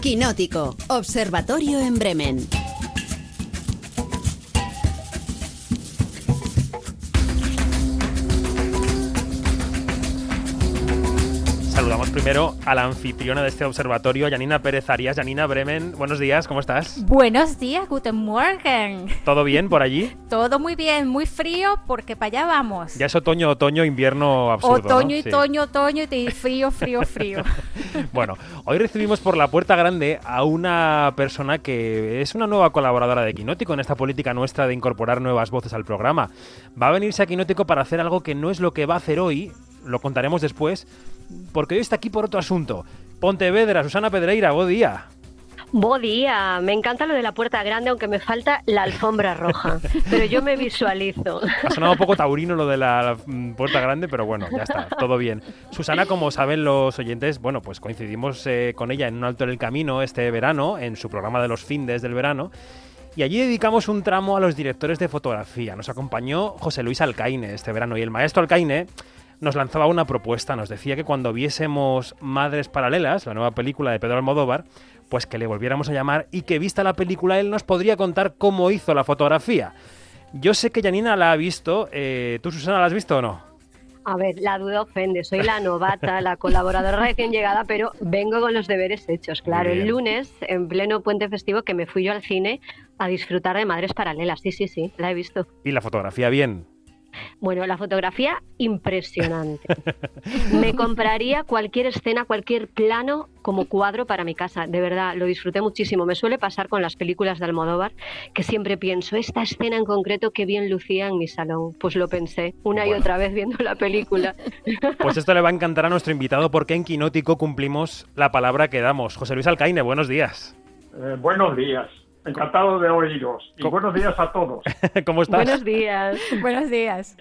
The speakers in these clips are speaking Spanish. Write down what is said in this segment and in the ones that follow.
Quinótico, Observatorio en Bremen. Saludamos primero a la anfitriona de este observatorio, Janina Pérez Arias. Janina Bremen, buenos días, ¿cómo estás? Buenos días, guten Morgen. ¿Todo bien por allí? Todo muy bien, muy frío porque para allá vamos. Ya es otoño, otoño, invierno absurdo. Otoño ¿no? y Sí. otoño, otoño y frío, frío, frío. Bueno, hoy recibimos por la puerta grande a una persona que es una nueva colaboradora de Quinótico en esta política nuestra de incorporar nuevas voces al programa. Va a venirse a Quinótico para hacer algo que no es lo que va a hacer hoy, lo contaremos después, porque hoy está aquí por otro asunto. Pontevedra, Susana Pedreira, buen día. Buen día, me encanta lo de la puerta grande, aunque me falta la alfombra roja, pero yo me visualizo. Ha sonado un poco taurino lo de la mm, puerta grande, pero bueno, ya está, todo bien. Susana, como saben los oyentes, bueno, pues coincidimos eh, con ella en un alto en el camino este verano, en su programa de los findes del verano. Y allí dedicamos un tramo a los directores de fotografía. Nos acompañó José Luis Alcaine este verano y el maestro Alcaine nos lanzaba una propuesta. Nos decía que cuando viésemos Madres Paralelas, la nueva película de Pedro Almodóvar, pues que le volviéramos a llamar y que vista la película él nos podría contar cómo hizo la fotografía. Yo sé que Janina la ha visto. eh, ¿Tú, Susana, la has visto o no? A ver, la duda ofende, soy la novata, la colaboradora recién llegada, pero vengo con los deberes hechos. Claro, el lunes, en pleno puente festivo, que me fui yo al cine a disfrutar de Madres Paralelas. Sí, sí, sí, la he visto. Y la fotografía bien. Bueno, la fotografía impresionante. Me compraría cualquier escena, cualquier plano como cuadro para mi casa. De verdad, lo disfruté muchísimo. Me suele pasar con las películas de Almodóvar que siempre pienso, esta escena en concreto que bien lucía en mi salón. Pues lo pensé una y otra vez viendo la película. Pues esto le va a encantar a nuestro invitado porque en Quinótico cumplimos la palabra que damos. José Luis Alcaine, buenos días. Eh, buenos días. Encantado de oíros. Y buenos días a todos. ¿Cómo estás? Buenos días. Buenos días.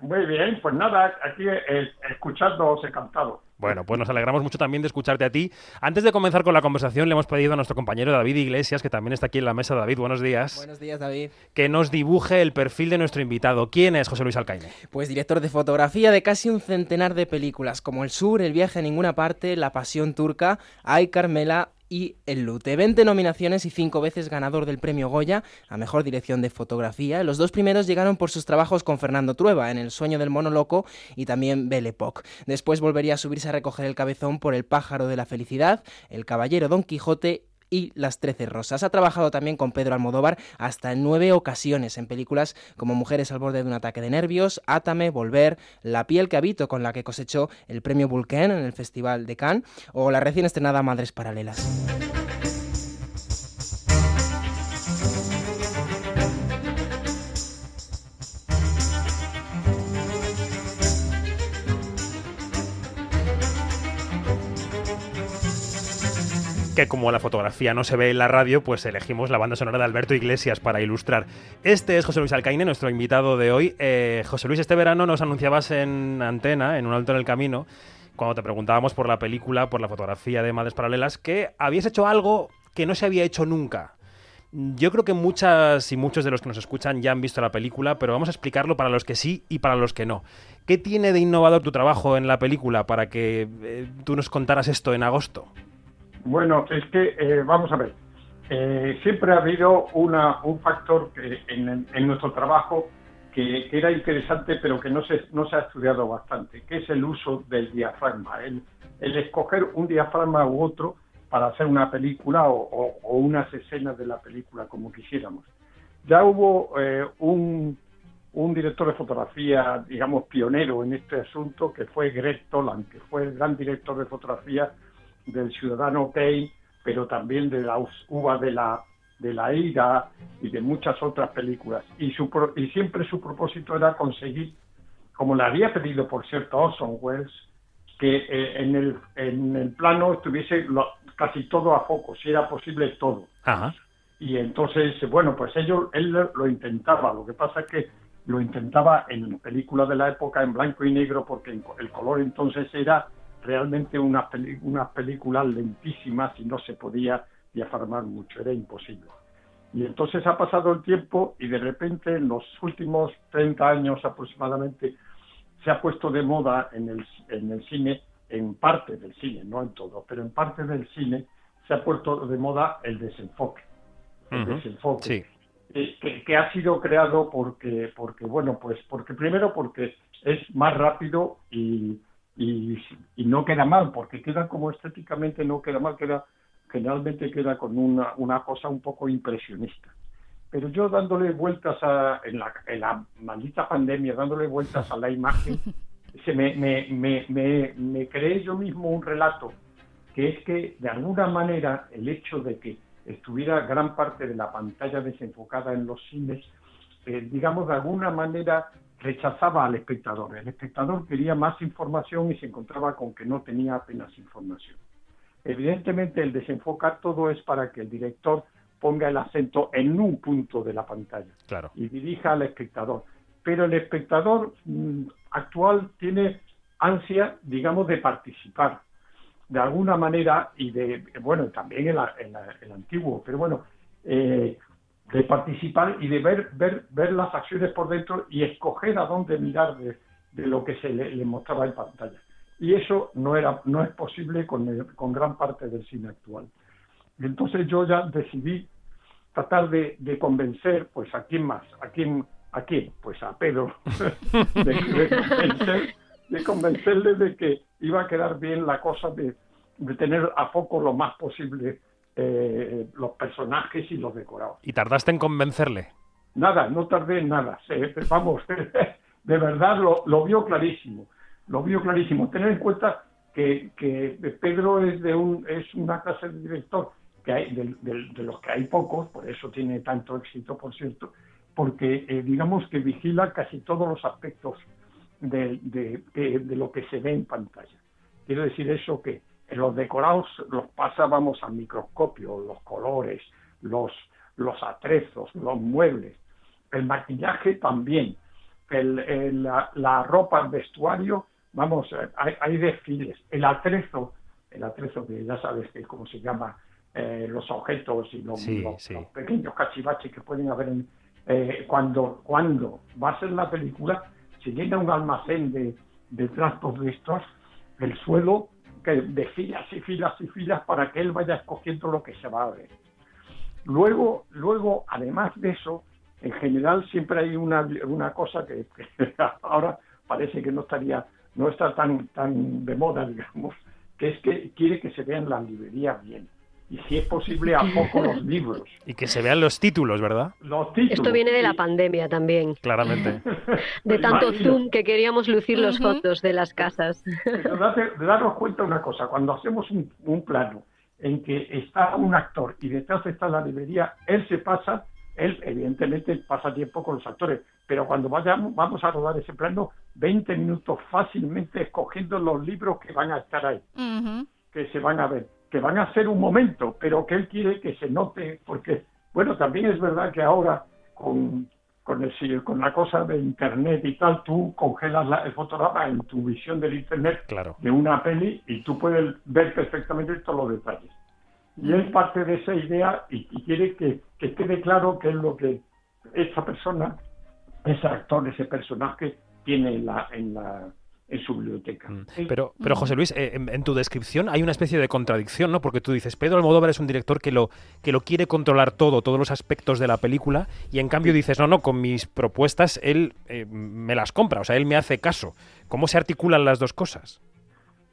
Muy bien, pues nada, aquí eh, escuchándoos encantado. Bueno, pues nos alegramos mucho también de escucharte a ti. Antes de comenzar con la conversación, le hemos pedido a nuestro compañero David Iglesias, que también está aquí en la mesa. David, buenos días. Buenos días, David. Que nos dibuje el perfil de nuestro invitado. ¿Quién es José Luis Alcaine? Pues director de fotografía de casi un centenar de películas, como El Sur, El viaje a ninguna parte, La pasión turca, Ay Carmela y El Lute. 20 nominaciones y 5 veces ganador del premio Goya a mejor dirección de fotografía. Los dos primeros llegaron por sus trabajos con Fernando Trueba en El sueño del mono loco y también Belle Époque. Después volvería a subirse a recoger el cabezón por El pájaro de la felicidad, El caballero Don Quijote y Las Trece Rosas. Ha trabajado también con Pedro Almodóvar hasta en nueve ocasiones en películas como Mujeres al borde de un ataque de nervios, Átame, Volver, La piel que habito con la que cosechó el premio Vulcain en el Festival de Cannes o la recién estrenada Madres Paralelas. Que como la fotografía no se ve en la radio, pues elegimos la banda sonora de Alberto Iglesias para ilustrar. Este es José Luis Alcaine, nuestro invitado de hoy. Eh, José Luis, este verano nos anunciabas en antena, en un alto en el camino, cuando te preguntábamos por la película, por la fotografía de Madres Paralelas, que habías hecho algo que no se había hecho nunca. Yo creo que muchas y muchos de los que nos escuchan ya han visto la película, pero vamos a explicarlo para los que sí y para los que no. ¿Qué tiene de innovador tu trabajo en la película para que eh, tú nos contaras esto en agosto? Bueno, es que, eh, vamos a ver, eh, siempre ha habido una, un factor que en, en nuestro trabajo que, que era interesante, pero que no se, no se ha estudiado bastante, que es el uso del diafragma, el, el escoger un diafragma u otro para hacer una película o, o- o unas escenas de la película, como quisiéramos. Ya hubo eh, un, un director de fotografía, digamos, pionero en este asunto, que fue Greg Toland, que fue el gran director de fotografía del Ciudadano Kane, pero también de la uva de la de la ira y de muchas otras películas. Y, su, pro- y siempre su propósito era conseguir, como le había pedido, por cierto, Orson Welles, que eh, en, el, en el plano estuviese lo- casi todo a foco, si era posible todo. Ajá. Y entonces, bueno, pues ellos, él lo intentaba. Lo que pasa es que lo intentaba en películas de la época en blanco y negro porque el color entonces era realmente unas unas películas lentísimas y no se podía diafragmar mucho, era imposible. Y entonces ha pasado el tiempo y de repente en los últimos 30 años aproximadamente se ha puesto de moda en el, en el cine, en parte del cine, no en todo, pero en parte del cine, se ha puesto de moda el desenfoque. El Ujú, desenfoque. sí. eh, que, que ha sido creado porque, porque, bueno, pues porque primero porque es más rápido y, y, y no queda mal, porque queda como estéticamente no queda mal, queda generalmente queda con una, una cosa un poco impresionista. Pero yo dándole vueltas a, en, la, en la maldita pandemia, dándole vueltas a la imagen, se me, me, me, me, me creé yo mismo un relato, que es que de alguna manera el hecho de que estuviera gran parte de la pantalla desenfocada en los cines, eh, digamos, de alguna manera rechazaba al espectador. El espectador quería más información y se encontraba con que no tenía apenas información. Evidentemente, el desenfocar todo es para que el director ponga el acento en un punto de la pantalla Claro. y dirija al espectador. Pero el espectador mm, actual tiene ansia, digamos, de participar de alguna manera y de, bueno, también el, el, el antiguo, pero bueno, eh, de participar y de ver, ver, ver las acciones por dentro y escoger a dónde mirar de, de lo que se le, le, mostraba en pantalla. Y eso no, era, no es posible con, el, con gran parte del cine actual. Entonces yo ya decidí tratar de, de convencer, pues a quién más, a quién, a quién, pues a Pedro, de, de, convencer, de convencerle de que iba a quedar bien la cosa de, de tener a foco lo más posible eh, los personajes y los decorados. ¿Y tardaste en convencerle? Nada, no tardé en nada. Vamos, de verdad lo, lo vio clarísimo. Lo vio clarísimo. Tener en cuenta que, que Pedro es de un es una clase de director que hay de, de, de, los que hay pocos, por eso tiene tanto éxito, por cierto, porque eh, digamos que vigila casi todos los aspectos de, de, lo que se ve en pantalla. Quiero decir eso que los decorados los pasábamos al microscopio, los colores, los, los atrezos, los muebles, el maquillaje también, el, el, la, la, ropa, el vestuario, vamos, hay, hay, desfiles, el atrezo, el atrezo que ya sabes que cómo se llama, eh, los objetos y los, sí, los, sí. los, pequeños cachivaches que pueden haber en, eh, cuando, cuando va a ser la película, se llena un almacén de, de trastos de estos, el suelo que de filas y filas y filas para que él vaya escogiendo lo que se va a ver. Luego, luego además de eso, en general siempre hay una, una cosa que, que, ahora parece que no estaría, no está tan, tan de moda, digamos, que es que quiere que se vean las librerías bien. Y si es posible, a poco los libros. Y que se vean los títulos, ¿verdad? Los títulos. Esto viene de la pandemia también. Claramente. De tanto zoom que queríamos lucir los fondos de las casas. Pero date, daros cuenta una cosa, cuando hacemos un, un, plano en que está un actor y detrás está la librería, él se pasa, él evidentemente pasa tiempo con los actores, pero cuando vayamos, vamos a rodar ese plano, 20 minutos fácilmente escogiendo los libros que van a estar ahí, uh -huh. que se van a ver, que van a ser un momento, pero que él quiere que se note, porque, bueno, también es verdad que ahora con, con, el, con la cosa de Internet y tal, tú congelas la, el fotograma en tu visión del Internet claro. de una peli y tú puedes ver perfectamente todos los detalles. Y él parte de esa idea y, y quiere que, que, quede claro qué es lo que esa persona, ese actor, ese personaje tiene en la, en la, en su biblioteca. Mm. Pero, pero José Luis, eh, en, en, tu descripción hay una especie de contradicción, ¿no? Porque tú dices, Pedro Almodóvar es un director que lo, que lo quiere controlar todo, todos los aspectos de la película, y en cambio dices, no, no, con mis propuestas él eh, me las compra, o sea, él me hace caso. ¿Cómo se articulan las dos cosas?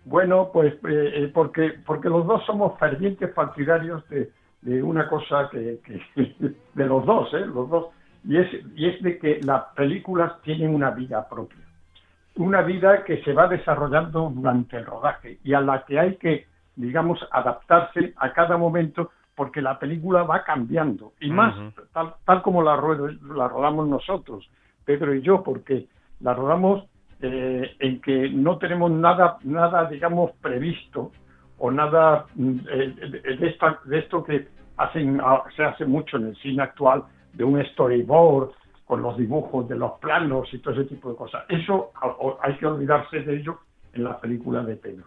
Bueno, pues eh, porque, porque los dos somos fervientes partidarios de, de una cosa que, que, de los dos, ¿eh? Los dos, y es, y es de que las películas tienen una vida propia una vida que se va desarrollando durante el rodaje y a la que hay que, digamos, adaptarse a cada momento porque la película va cambiando y más uh -huh. tal, tal, como la, la, rodamos nosotros, Pedro y yo, porque la rodamos eh, en que no tenemos nada, nada digamos, previsto o nada eh, de, esta, de esto que hacen, se hace mucho en el cine actual, de un storyboard, con los dibujos de los planos y todo ese tipo de cosas. Eso hay que olvidarse de ello en la película de Pedro.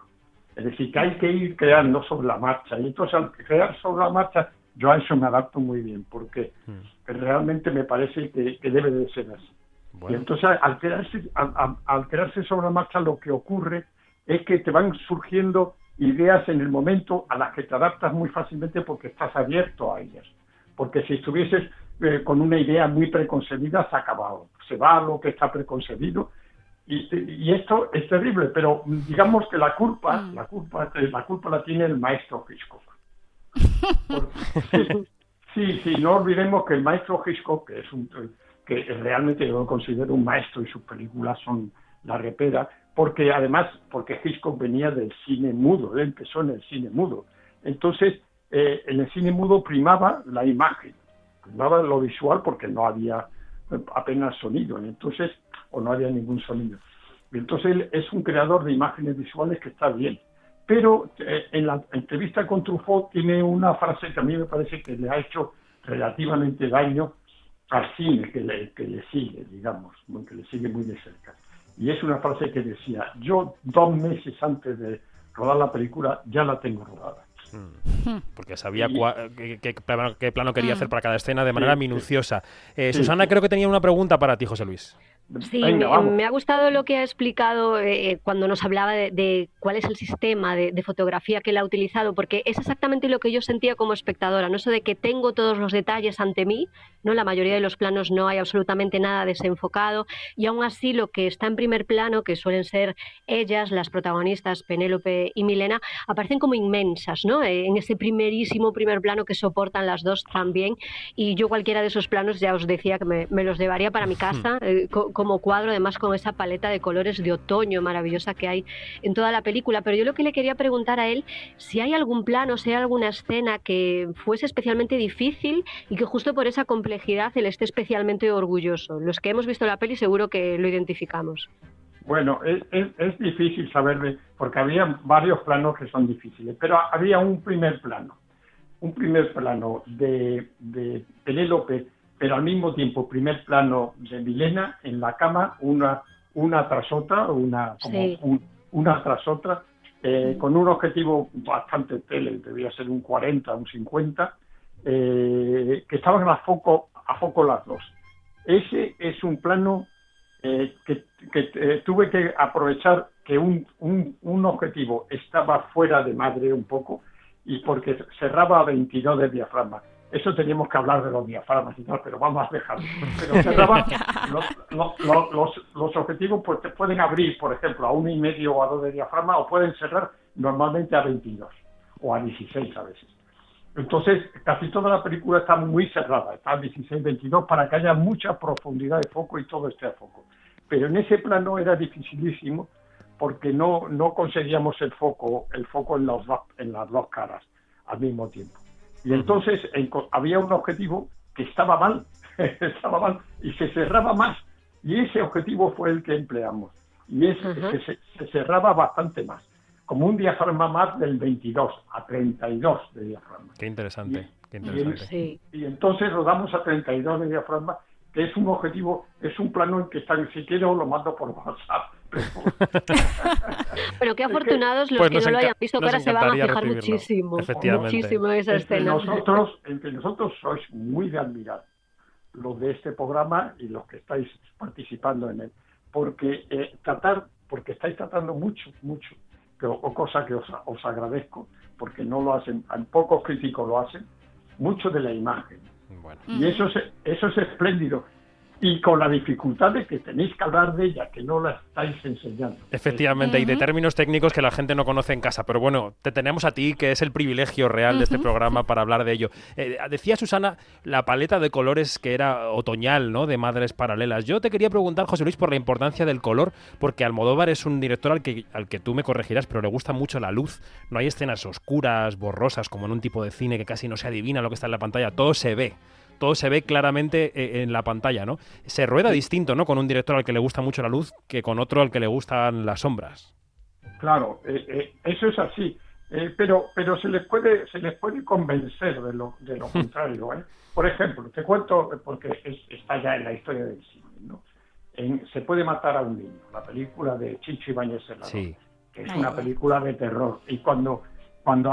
Es decir, que hay que ir creando sobre la marcha. Y entonces al crear sobre la marcha, yo a eso me adapto muy bien, porque mm. realmente me parece que, que, debe de ser así. Bueno. Y entonces al crearse, al, al crearse sobre la marcha lo que ocurre es que te van surgiendo ideas en el momento a las que te adaptas muy fácilmente porque estás abierto a ellas. Porque si estuvieses eh, con una idea muy preconcebida, se ha acabado. Se va a lo que está preconcebido y, esto es terrible, pero digamos que la culpa, mm. la culpa, la culpa la tiene el maestro Hitchcock. sí, sí, no olvidemos que el maestro Hitchcock, que es un que realmente yo lo considero un maestro y sus películas son la repera, porque además, porque Hitchcock venía del cine mudo, él empezó en el cine mudo. Entonces, eh, en el cine mudo primaba la imagen, primaba lo visual porque no había eh, apenas sonido. Entonces, o no había ningún sonido. Entonces él es un creador de imágenes visuales que está bien. Pero eh, en la entrevista con Truffaut tiene una frase que a mí me parece que le ha hecho relativamente daño al cine que le sigue, digamos, que le sigue muy de cerca. Y es una frase que decía, yo dos meses antes de rodar la película ya la tengo rodada. Hmm. Porque sabía qué, plano, quería hmm. hacer para cada escena de manera minuciosa. Eh, Susana, creo que tenía una pregunta para ti, José Luis. Sí, me, ha gustado lo que ha explicado eh, eh, cuando nos hablaba de, cuál es el sistema de, fotografía que él ha utilizado, porque es exactamente lo que yo sentía como espectadora, no eso de que tengo todos los detalles ante mí, no la mayoría de los planos no hay absolutamente nada desenfocado y aún así lo que está en primer plano, que suelen ser ellas, las protagonistas Penélope y Milena, aparecen como inmensas, ¿no? Eh, en ese primerísimo primer plano que soportan las dos también y yo cualquiera de esos planos ya os decía que me, los llevaría para mi casa como cuadro, además con esa paleta de colores de otoño maravillosa que hay en toda la película. Pero yo lo que le quería preguntar a él, si hay algún plano, si hay alguna escena que fuese especialmente difícil y que justo por esa complejidad él esté especialmente orgulloso. Los que hemos visto la peli seguro que lo identificamos. Bueno, es, es, difícil saber, porque había varios planos que son difíciles, pero había un primer plano, un primer plano de, de Penélope pero al mismo tiempo primer plano de Milena en la cama, una, una tras otra, una, como una tras otra, eh, con un objetivo bastante tele, debía ser un 40, un 50, eh, que estaban a foco, a foco las dos. Ese es un plano eh, que, tuve que aprovechar que un, un, un, objetivo estaba fuera de madre un poco y porque cerraba a 22 de diafragma eso teníamos que hablar de los diafragmas y tal, pero vamos a dejarlo. Pero los, los, objetivos pues, te pueden abrir, por ejemplo, a uno y medio o a dos de diafragma o pueden cerrar normalmente a 22 o a 16 a veces. Entonces, casi toda la película está muy cerrada, está a 16, 22 para que haya mucha profundidad de foco y todo esté a foco. Pero en ese plano era dificilísimo porque no, no conseguíamos el foco, el foco en, los, en las dos caras al mismo tiempo. Y entonces había un objetivo que estaba mal, estaba mal y se cerraba más. Y ese objetivo fue el que empleamos. Y es, se, cerraba bastante más, como un diafragma más del 22 a 32 de diafragma. Qué interesante. Y, qué interesante. Y, entonces rodamos a 32 de diafragma, que es un objetivo, es un plano en que está, si quiero lo mando por WhatsApp Pero qué afortunados los pues que no lo hayan visto, que ahora se van a fijar muchísimo, muchísimo esa escena. nosotros, entre nosotros sois muy de admirar los de este programa y los que estáis participando en él, porque eh, tratar, porque estáis tratando mucho, mucho, o cosa que os, os agradezco, porque no lo hacen, pocos críticos lo hacen, mucho de la imagen. Y eso es, eso es espléndido y con la dificultad de que tenéis que hablar de ella, que no la estáis enseñando. Efectivamente, y de términos técnicos que la gente no conoce en casa, pero bueno, te tenemos a ti, que es el privilegio real de este programa para hablar de ello. Eh, decía Susana la paleta de colores que era otoñal, ¿no? De Madres Paralelas. Yo te quería preguntar, José Luis, por la importancia del color, porque Almodóvar es un director al que, al que tú me corregirás, pero le gusta mucho la luz. No hay escenas oscuras, borrosas, como en un tipo de cine que casi no se adivina lo que está en la pantalla, todo se ve todo se ve claramente eh, en la pantalla, ¿no? Se rueda distinto, ¿no? Con un director al que le gusta mucho la luz que con otro al que le gustan las sombras. Claro, eh, eh, eso es así. pero pero se les puede se les puede convencer de lo, de lo contrario. Por ejemplo, te cuento, porque está ya en la historia del cine, ¿no? se puede matar a un niño, la película de Chicho Ibáñez Serrano, sí. que es una película de terror. Y cuando, cuando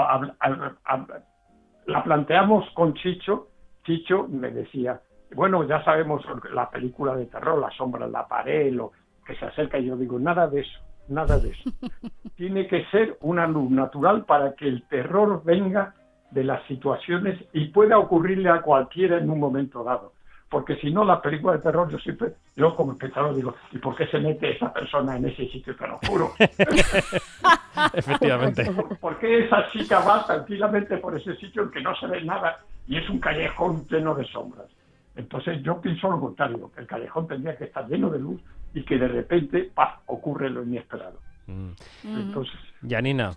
la planteamos con Chicho, Chicho me decía, bueno, ya sabemos la película de terror, la sombra en la pared, lo que se acerca, y yo digo, nada de eso, nada de eso. Tiene que ser una luz natural para que el terror venga de las situaciones y pueda ocurrirle a cualquiera en un momento dado. Porque si no, las películas de terror, yo siempre, yo como espectador digo, ¿y por qué se mete esa persona en ese sitio tan oscuro? Efectivamente. ¿Por qué esa chica va tranquilamente por ese sitio en que no se ve nada y es un callejón lleno de sombras? Entonces yo pienso lo contrario, que el callejón tendría que estar lleno de luz y que de repente, ¡paf!, ocurre lo inesperado. Mm. Entonces, Janina,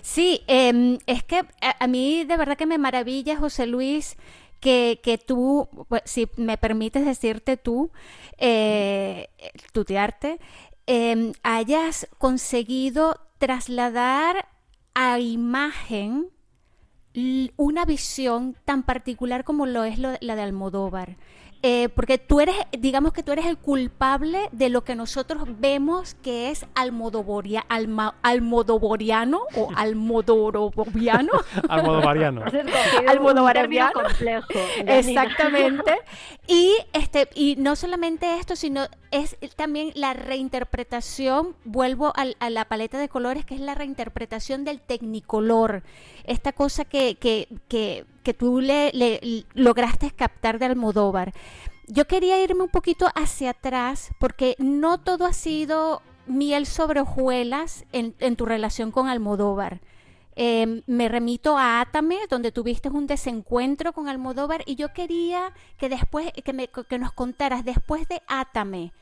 Sí, em, es que a, a mí de verdad que me maravilla, José Luis, que, que tú, pues, si me permites decirte tú, eh, tutearte, em, hayas conseguido trasladar a imagen una visión tan particular como lo es lo- la de Almodóvar. Eh, porque tú eres, digamos que tú eres el culpable de lo que nosotros vemos que es almodovoria, alma- almodovoriano o almodoroviano. Almodovariano. término complejo. Exactamente. Y este y no solamente esto, sino es también la reinterpretación, vuelvo al- a, la paleta de colores, que es la reinterpretación del tecnicolor. Esta cosa que, que, que, que tú le, lograste captar de Almodóvar. Yo quería irme un poquito hacia atrás porque no todo ha sido miel sobre hojuelas en, tu relación con Almodóvar. Eh, me remito a Átame, donde tuviste un desencuentro con Almodóvar, y yo quería que después, que, nos contaras, después de Átame,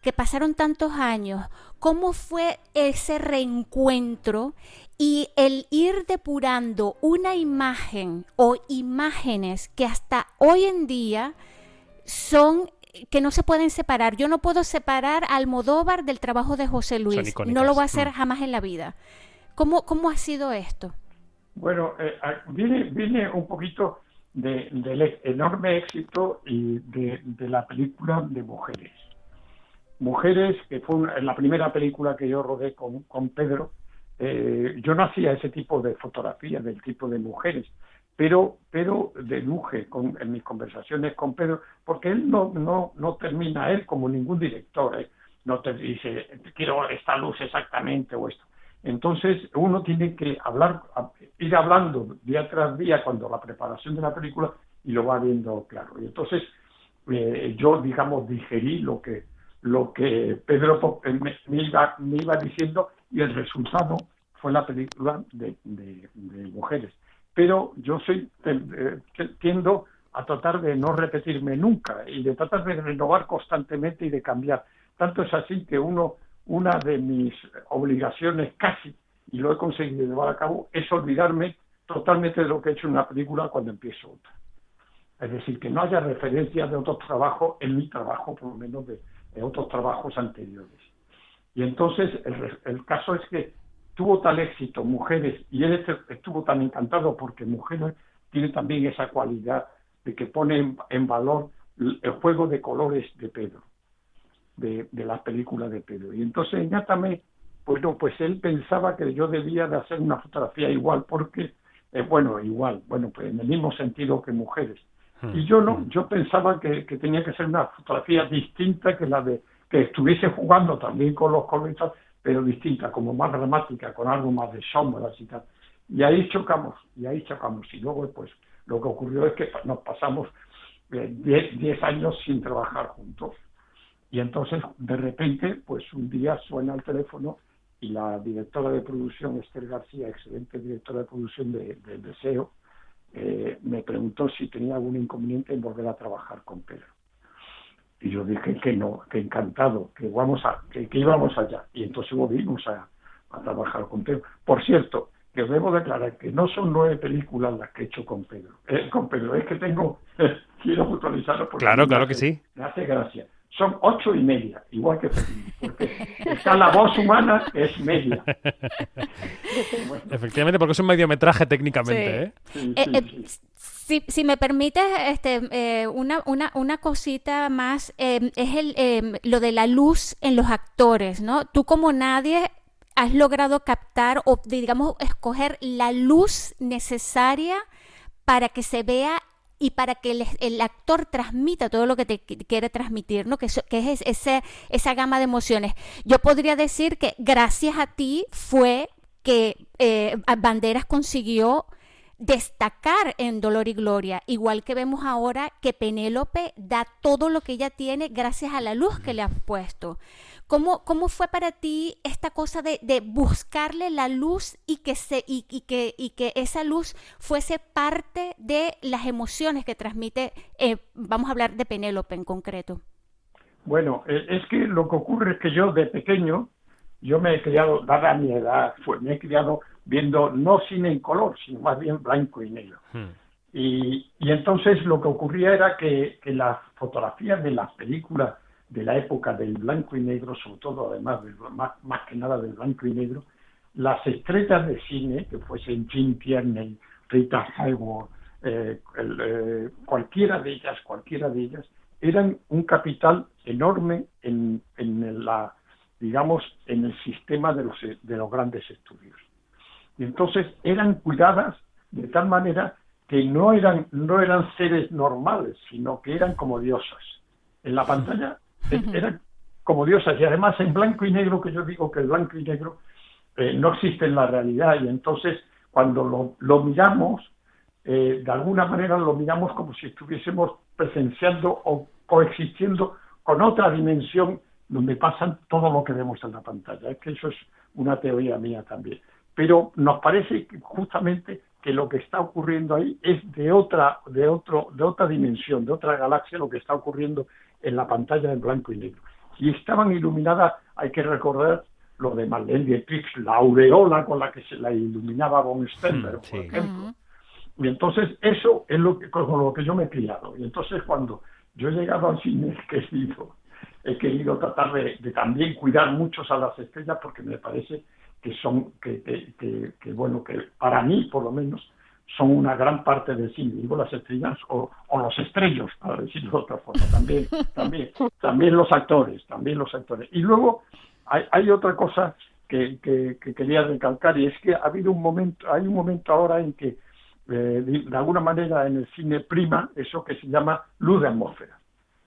que pasaron tantos años, ¿cómo fue ese reencuentro y el ir depurando una imagen o imágenes que hasta hoy en día son que no se pueden separar. Yo no puedo separar a Almodóvar del trabajo de José Luis. No lo voy a hacer Mm. jamás en la vida. ¿Cómo, cómo ha sido esto? Bueno, eh, a- viene, viene un poquito de- del e- enorme éxito y de, de la película de Mujeres. Mujeres, que fue una- la primera película que yo rodé con, con Pedro, eh, yo no hacía ese tipo de fotografía del tipo de mujeres, pero, pero deduje con, en mis conversaciones con Pedro, porque él no, no, no termina, él como ningún director, ¿eh? no te dice, quiero esta luz exactamente o esto. Entonces uno tiene que hablar, ir hablando día tras día cuando la preparación de la película y lo va viendo claro. Y entonces eh, yo, digamos, digerí lo que lo que Pedro eh, me, me iba, me iba diciendo y el resultado fue la película de, de- de mujeres. Pero yo soy tiendo a tratar de no repetirme nunca y de tratar de renovar constantemente y de cambiar. Tanto es así que uno, una de mis obligaciones casi, y lo he conseguido llevar a cabo, es olvidarme totalmente de lo que he hecho en una película cuando empiezo otra. Es decir, que no haya referencias de otros trabajos en mi trabajo, por lo menos de, de otros trabajos anteriores. Y entonces el, el caso es que tuvo tal éxito Mujeres, y él est- estuvo tan encantado porque Mujeres tiene también esa cualidad de que pone en, en valor el juego de colores de Pedro, de, de las películas de Pedro. Y entonces en Átame, bueno, pues él pensaba que yo debía de hacer una fotografía igual, porque, eh, bueno, igual, bueno, pues en el mismo sentido que Mujeres. Y yo no, yo pensaba que, que tenía que ser una fotografía distinta que la de que estuviese jugando también con los tal, pero distinta, como más dramática, con algo más de sombras y tal. Y ahí chocamos, y ahí chocamos. Y luego, pues, lo que ocurrió es que nos pasamos 10 años sin trabajar juntos. Y entonces, de repente, pues un día suena el teléfono y la directora de producción, Esther García, excelente directora de producción de, de Deseo, eh, me preguntó si tenía algún inconveniente en volver a trabajar con Pedro. Y yo dije que no, que encantado, que vamos a, que, que íbamos allá. Y entonces volvimos a, a trabajar con Pedro. Por cierto, que os debo declarar que no son nueve películas las que he hecho con Pedro. Eh, con Pedro, es que tengo, quiero puntualizarlo porque Claro, me claro hace- que sí. Me hace gracia. Son ocho y media, igual que Fellini, porque está la voz humana, es media. Bueno, Efectivamente, porque es un mediometraje técnicamente, Sí. ¿eh? sí, Eh, sí, eh, sí. Si, si me permites, este, eh, una, una, cosita más, eh, es el, eh, lo de la luz en los actores, ¿no? Tú como nadie has logrado captar o, digamos, escoger la luz necesaria para que se vea y para que el, actor transmita todo lo que te quiere transmitir, ¿no? Que, que es ese, esa gama de emociones. Yo podría decir que gracias a ti fue que eh, Banderas consiguió destacar en Dolor y Gloria, igual que vemos ahora que Penélope da todo lo que ella tiene gracias a la luz que le has puesto. ¿Cómo, cómo fue para ti esta cosa de, buscarle la luz y que, se, y, que, y que esa luz fuese parte de las emociones que transmite, eh, vamos a hablar de Penélope en concreto? Bueno, eh, es que lo que ocurre es que yo de pequeño, yo me he criado, dada mi edad, fue, me he criado viendo no cine en color, sino más bien blanco y negro. Hmm. Y, y, entonces lo que ocurría era que, que, las fotografías de las películas de la época del blanco y negro, sobre todo además, más, más, que nada del blanco y negro, las estrellas de cine, que fuesen Jim Tierney, Rita Hayworth, eh, eh, cualquiera de ellas, cualquiera de ellas, eran un capital enorme en, en la digamos, en el sistema de los, de los grandes estudios. Y entonces eran cuidadas de tal manera que no eran, no eran seres normales, sino que eran como diosas. En la pantalla eran como diosas y además en blanco y negro, que yo digo que el blanco y negro eh, no existe en la realidad y entonces cuando lo, lo miramos, eh, de alguna manera lo miramos como si estuviésemos presenciando o coexistiendo con otra dimensión donde pasan todo lo que vemos en la pantalla. Es que eso es una teoría mía también. Pero nos parece justamente que lo que está ocurriendo ahí es de otra, de otro, de otra dimensión, de otra galaxia, lo que está ocurriendo en la pantalla en blanco y negro. Y estaban iluminadas, hay que recordar lo de Marlene Dietrich, la aureola con la que se la iluminaba von Stenberg, por ejemplo. Y entonces eso es lo que, con lo que yo me he criado. Y entonces cuando yo he llegado al cine, que he sido he querido tratar de, también cuidar muchos a las estrellas porque me parece que son, que, que, bueno, que para mí por lo menos son una gran parte del cine, digo las estrellas o, los estrellos, para decirlo de otra forma, también, también, también los actores, también los actores. Y luego hay, hay otra cosa que, que, quería recalcar y es que ha habido un momento, hay un momento ahora en que eh, de alguna manera en el cine prima eso que se llama luz de atmósfera.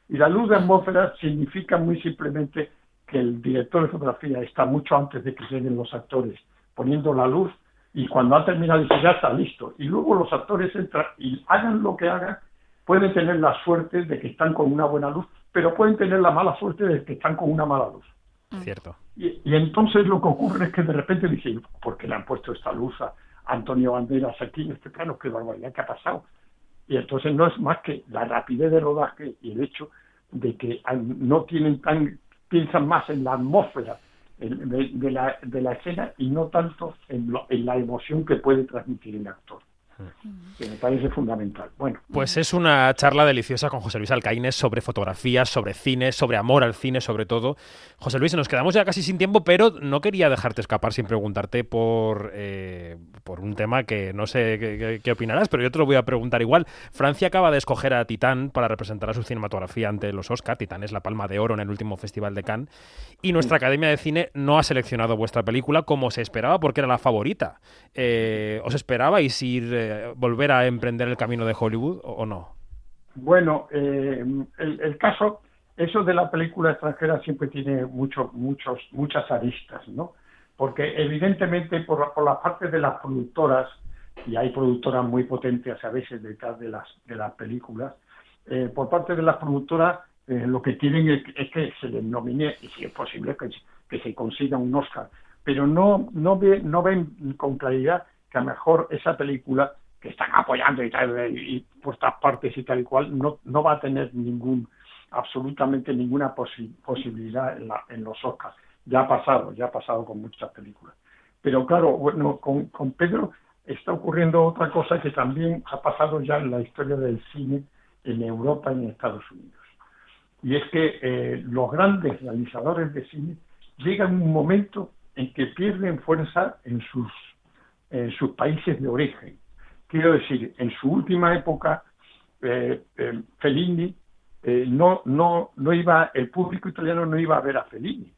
Y la luz de atmósfera significa muy simplemente que el director de fotografía está mucho antes de que lleguen los actores, poniendo la luz y cuando ha terminado dice ya está listo. Y luego los actores entran y hagan lo que hagan, pueden tener la suerte de que están con una buena luz, pero pueden tener la mala suerte de que están con una mala luz. Mm. Cierto. Y, entonces lo que ocurre es que de repente dicen, ¿por qué le han puesto esta luz a Antonio Banderas aquí en este plano? ¿Qué barbaridad que ha pasado? Y entonces no es más que la rapidez de rodaje y el hecho de que no tienen tan, piensan más en la atmósfera de, la, la escena y no tanto en, en la emoción que puede transmitir el actor que me parece fundamental. Bueno. Pues es una charla deliciosa con José Luis Alcaínez sobre fotografía, sobre cine, sobre amor al cine, sobre todo. José Luis, nos quedamos ya casi sin tiempo, pero no quería dejarte escapar sin preguntarte por, eh, por un tema que no sé qué, opinarás, pero yo te lo voy a preguntar igual. Francia acaba de escoger a Titán para representar a su cinematografía ante los Oscar. Titán es la palma de oro en el último Festival de Cannes. Y nuestra Academia de Cine no ha seleccionado vuestra película como se esperaba porque era la favorita. Eh, ¿Os esperabais ir eh, volver a emprender el camino de Hollywood o, no? Bueno, eh, el, caso, eso de la película extranjera siempre tiene muchos, muchos, muchas aristas, ¿no? Porque evidentemente por, por la parte de las productoras, y hay productoras muy potentes a veces detrás de las, de las películas, eh, por parte de las productoras eh, lo que quieren es, que se les nomine, y si es posible, que, que se consiga un Oscar. Pero no, no, ve, no ven con claridad mejor esa película que están apoyando y tal, y por estas partes y tal y cual, no, no va a tener ningún, absolutamente ninguna posibilidad en, la, en los Oscars. Ya ha pasado, ya ha pasado con muchas películas. Pero claro, bueno, con, con Pedro está ocurriendo otra cosa que también ha pasado ya en la historia del cine en Europa y en Estados Unidos. Y es que eh, los grandes realizadores de cine llegan un momento en que pierden fuerza en sus, en sus países de origen Quiero decir, en su última época, eh, eh, Fellini eh, no, no, no iba, el público italiano no iba a ver a Fellini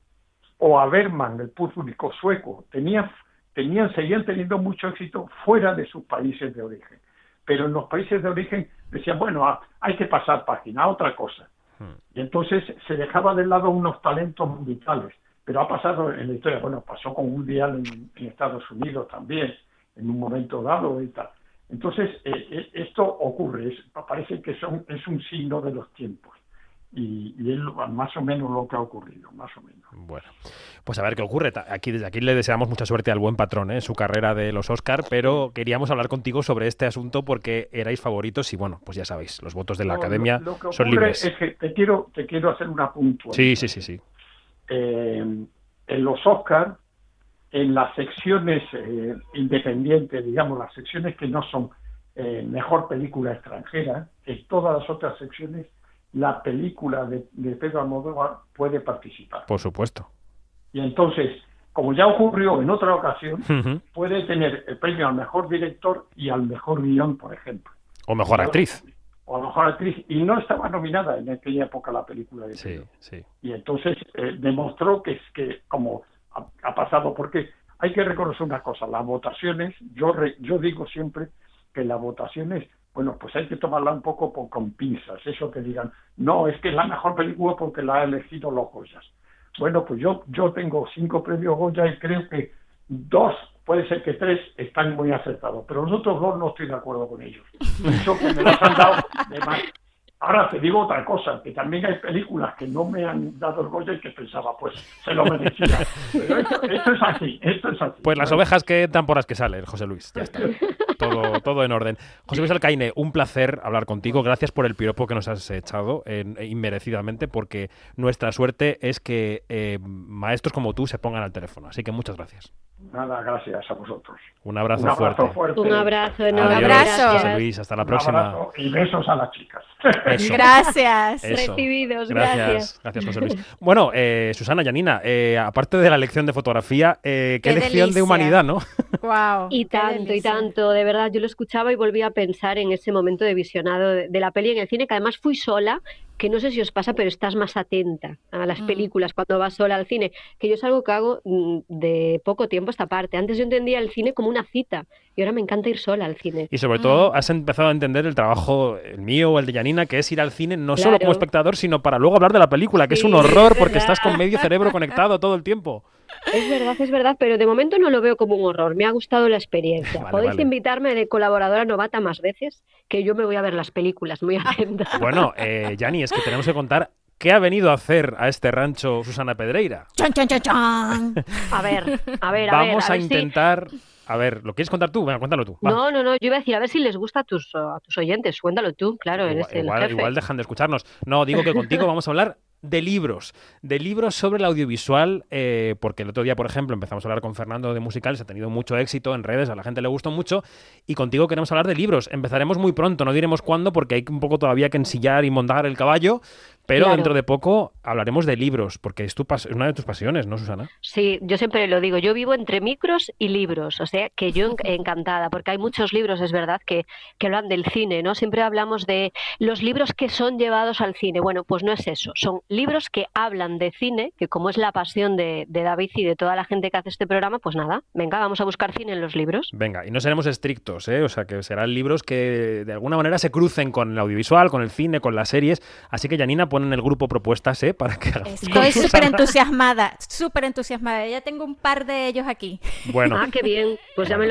o a Berman, el público sueco. Tenía, tenían, seguían teniendo mucho éxito fuera de sus países de origen. pero en los países de origen decían, bueno, ah, hay que pasar página, otra cosa. Hmm. Y entonces se dejaba de lado unos talentos musicales, pero ha pasado en la historia, bueno, pasó con un día en, en Estados Unidos también, en un momento dado y tal. Entonces, eh, eh, esto ocurre, es- parece que son, es un signo de los tiempos. Y, y es más o menos lo que ha ocurrido, más o menos. Bueno, pues a ver qué ocurre. Aquí desde aquí le deseamos mucha suerte al buen patrón ¿eh? en su carrera de los Oscar, pero queríamos hablar contigo sobre este asunto porque erais favoritos y bueno, pues ya sabéis, los votos de la No, academia lo, lo que son libres. Es que te quiero, te quiero hacer una puntualización. Sí, sí, sí, sí. Eh, en los Oscars, en las secciones eh, independientes, digamos, las secciones que no son eh, mejor película extranjera, en todas las otras secciones, la película de, de Pedro Almodóvar puede participar. Por supuesto. Y entonces, como ya ocurrió en otra ocasión, puede tener el premio al mejor director y al mejor guion, por ejemplo. O mejor actriz. O a mejor actriz. Y no estaba nominada en aquella época la película de Sí, sí. y entonces eh, demostró que es que como ha, ha pasado porque hay que reconocer una cosa las votaciones yo re- yo digo siempre que las votaciones bueno pues hay que tomarla un poco por- con pinzas eso que digan no es que es la mejor película porque la ha elegido los Goyas bueno pues yo yo tengo cinco premios Goya y creo que dos puede ser que tres están muy acertados pero los otros dos no estoy de acuerdo con ellos eso que me los han dado de más Ahora te digo otra cosa, que también hay películas que no me han dado el Goya y que pensaba, pues se lo merecía. Pero esto, esto es así, esto es así. Pues las ovejas que entran por las que salen, José Luis. Ya está. Todo, todo en orden. José Luis Alcaine, un placer hablar contigo. Gracias por el piropo que nos has echado en- inmerecidamente, porque nuestra suerte es que eh, maestros como tú se pongan al teléfono. Así que muchas gracias. Nada, gracias a vosotros. Un abrazo, Un abrazo fuerte. fuerte. Un abrazo Adiós, enorme. abrazo. José Luis. Hasta la Un próxima. y besos a las chicas. Eso. Gracias. Eso. Recibidos, Gracias, gracias. gracias José Luis. Bueno, eh, Susana, Yanina, eh, aparte de la lección de fotografía, eh, qué, Qué lección de humanidad, ¿no? Wow, Y tanto, y tanto, de verdad, yo lo escuchaba y volví a pensar en ese momento de visionado de, de la peli en el cine, que además fui sola, que no sé si os pasa, pero estás más atenta a las Mm. películas cuando vas sola al cine, que yo es algo que hago mm, de poco tiempo esta parte. Antes yo entendía el cine como una cita y ahora me encanta ir sola al cine. Y sobre Mm. todo has empezado a entender el trabajo, el mío o el de Yanina, que es ir al cine no solo como espectador, sino para luego hablar de la película, que es un horror porque estás con medio cerebro conectado todo el tiempo. Es verdad, es verdad, pero de momento no lo veo como un horror. Me ha gustado la experiencia. Vale, Podéis vale. invitarme de colaboradora novata más veces, que yo me voy a ver las películas, muy atenta. Bueno, eh, es que tenemos que contar qué ha venido a hacer a este rancho Susana Pedreira. Chan, chan, chan, chan. A ver, a ver, a Vamos ver. a, ver si- intentar... A ver, ¿lo quieres contar tú? Venga, cuéntalo tú. va. No, no, no, yo iba a decir, a ver si les gusta a tus, a tus oyentes. Cuéntalo tú, claro, eres igual, el igual- jefe. igual dejan de escucharnos. No, digo que contigo vamos a hablar de libros, de libros sobre el audiovisual, eh, porque el otro día, por ejemplo, empezamos a hablar con Fernando de musicales, ha tenido mucho éxito en redes, a la gente le gustó mucho, y contigo queremos hablar de libros. Empezaremos muy pronto, no diremos cuándo, porque hay un poco todavía que ensillar y montar el caballo, pero Claro. dentro de poco hablaremos de libros, porque es, tu pas- es una de tus pasiones, ¿no, Susana? Sí, yo siempre lo digo, yo vivo entre micros y libros, o sea que yo en- encantada, porque hay muchos libros, es verdad, que, que hablan del cine, ¿no? Siempre hablamos de los libros que son llevados al cine. Bueno, pues no es eso, son libros que hablan de cine, que como es la pasión de, de David y de toda la gente que hace este programa, pues nada, venga, vamos a buscar cine en los libros. Venga, y no seremos estrictos, ¿eh? O sea, que serán libros que de alguna manera se crucen con el audiovisual, con el cine, con las series. Así que, Janina, pon en el grupo propuestas, ¿eh? Para que Estoy súper entusiasmada, súper entusiasmada. Ya tengo un par de ellos aquí. Bueno, Ah, qué bien, pues ya me lo